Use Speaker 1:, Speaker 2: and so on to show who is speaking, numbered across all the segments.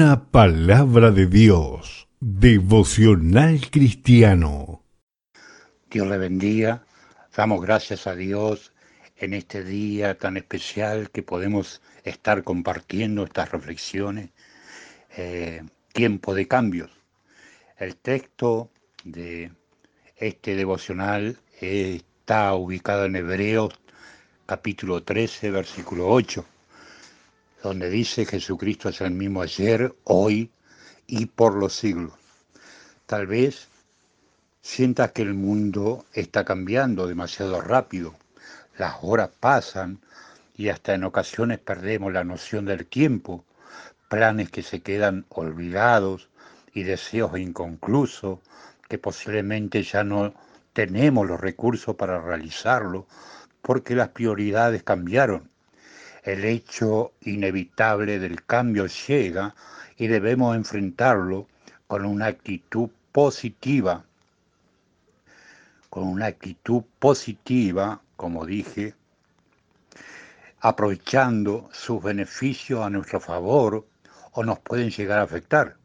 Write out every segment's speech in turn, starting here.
Speaker 1: Una palabra de Dios, devocional cristiano.
Speaker 2: Dios le bendiga. Damos gracias a Dios en este día tan especial que podemos estar compartiendo estas reflexiones. Eh, tiempo de cambios. El texto de este devocional está ubicado en Hebreos capítulo 13, versículo 8, donde dice Jesucristo es el mismo ayer, hoy y por los siglos. Tal vez sientas que el mundo está cambiando demasiado rápido, las horas pasan y hasta en ocasiones perdemos la noción del tiempo, planes que se quedan olvidados y deseos inconclusos que posiblemente ya no tenemos los recursos para realizarlo porque las prioridades cambiaron. El hecho inevitable del cambio llega y debemos enfrentarlo con una actitud positiva, con una actitud positiva, como dije, aprovechando sus beneficios a nuestro favor o nos pueden llegar a afectar.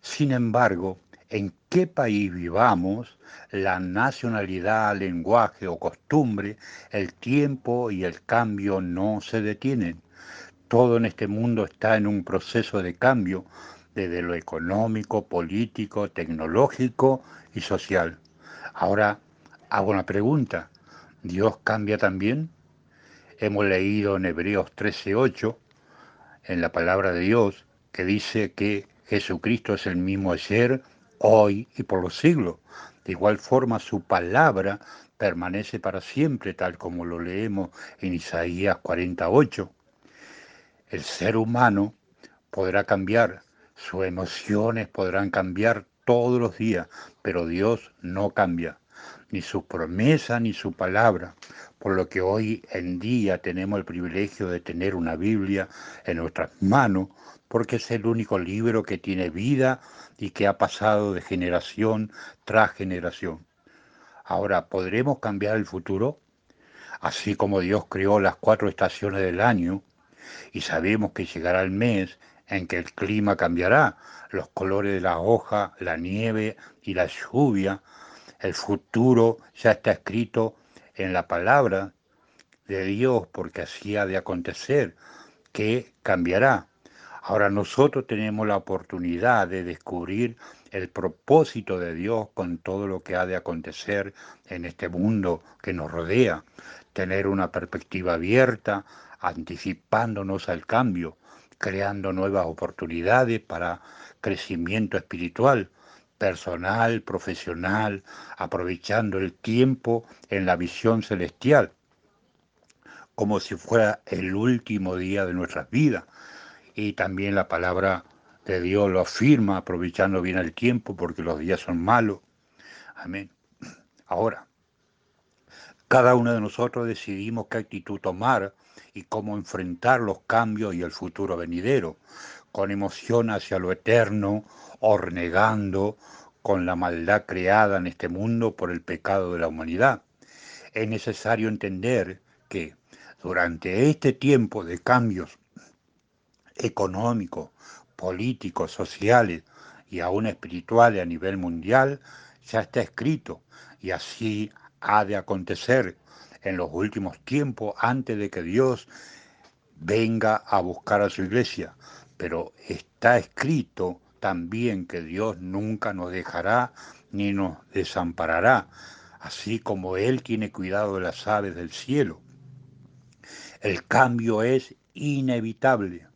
Speaker 2: Sin embargo, en qué país vivamos, la nacionalidad, lenguaje o costumbre, el tiempo y el cambio no se detienen. Todo en este mundo está en un proceso de cambio, desde lo económico, político, tecnológico y social. Ahora hago una pregunta. ¿Dios cambia también? Hemos leído en Hebreos 13:8, en la palabra de Dios, que dice que Jesucristo es el mismo ayer, hoy y por los siglos. De igual forma su palabra permanece para siempre, tal como lo leemos en Isaías 48. El ser humano podrá cambiar, sus emociones podrán cambiar todos los días, pero Dios no cambia, ni su promesa ni su palabra, por lo que hoy en día tenemos el privilegio de tener una Biblia en nuestras manos, porque es el único libro que tiene vida y que ha pasado de generación tras generación. Ahora, ¿podremos cambiar el futuro? Así como Dios creó las cuatro estaciones del año y sabemos que llegará el mes en que el clima cambiará, los colores de la hoja, la nieve y la lluvia, el futuro ya está escrito en la palabra de Dios porque así ha de acontecer, que cambiará. Ahora nosotros tenemos la oportunidad de descubrir el propósito de Dios con todo lo que ha de acontecer en este mundo que nos rodea, tener una perspectiva abierta, anticipándonos al cambio, creando nuevas oportunidades para crecimiento espiritual, personal, profesional, aprovechando el tiempo en la visión celestial, como si fuera el último día de nuestras vidas y también la palabra de Dios lo afirma, aprovechando bien el tiempo, porque los días son malos. Amén. Ahora, cada uno de nosotros decidimos qué actitud tomar y cómo enfrentar los cambios y el futuro venidero, con emoción hacia lo eterno o renegando con la maldad creada en este mundo por el pecado de la humanidad. Es necesario entender que durante este tiempo de cambios económicos, políticos, sociales y aún espirituales a nivel mundial, ya está escrito y así ha de acontecer en los últimos tiempos antes de que Dios venga a buscar a su iglesia. Pero está escrito también que Dios nunca nos dejará ni nos desamparará, así como Él tiene cuidado de las aves del cielo. El cambio es inevitable.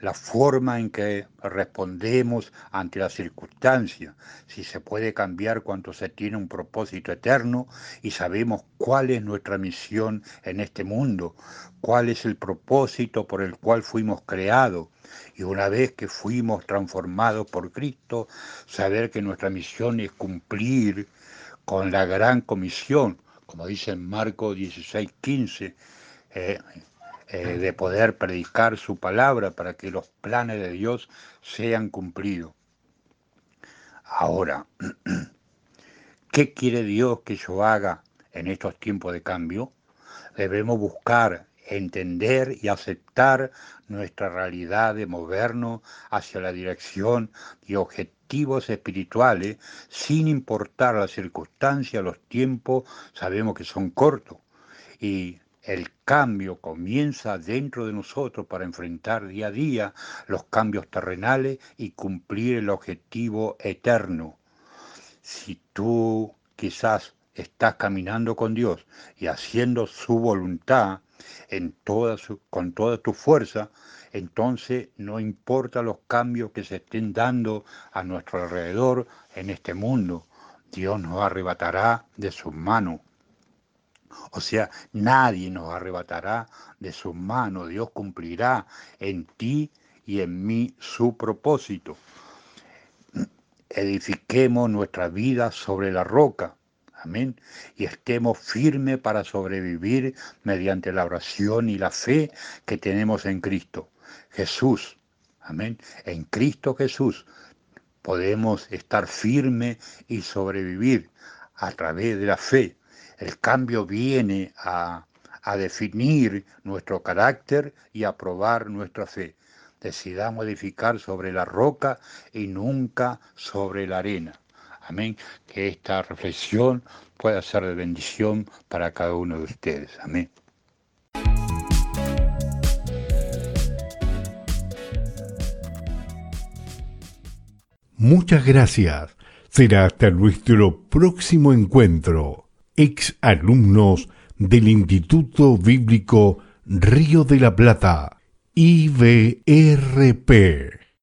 Speaker 2: La forma en que respondemos ante las circunstancias, si se puede cambiar cuando se tiene un propósito eterno y sabemos cuál es nuestra misión en este mundo, cuál es el propósito por el cual fuimos creados. Y una vez que fuimos transformados por Cristo, saber que nuestra misión es cumplir con la gran comisión, como dice en Marcos 16, 15, eh, de poder predicar su palabra para que los planes de Dios sean cumplidos. Ahora, ¿qué quiere Dios que yo haga en estos tiempos de cambio? Debemos buscar entender y aceptar nuestra realidad de movernos hacia la dirección y objetivos espirituales sin importar las circunstancias, los tiempos, sabemos que son cortos. Y el cambio comienza dentro de nosotros para enfrentar día a día los cambios terrenales y cumplir el objetivo eterno. Si tú quizás estás caminando con Dios y haciendo su voluntad con toda tu fuerza, entonces no importa los cambios que se estén dando a nuestro alrededor en este mundo, Dios nos arrebatará de sus manos. O sea, nadie nos arrebatará de sus manos. Dios cumplirá en ti y en mí su propósito. Edifiquemos nuestra vida sobre la roca. Amén. Y estemos firmes para sobrevivir mediante la oración y la fe que tenemos en Cristo. Jesús. Amén. En Cristo Jesús podemos estar firmes y sobrevivir a través de la fe. El cambio viene a, definir nuestro carácter y a probar nuestra fe. Decidamos edificar sobre la roca y nunca sobre la arena. Amén. Que esta reflexión pueda ser de bendición para cada uno de ustedes. Amén.
Speaker 1: Muchas gracias. Será hasta nuestro próximo encuentro ex alumnos del Instituto Bíblico Río de la Plata, IBRP.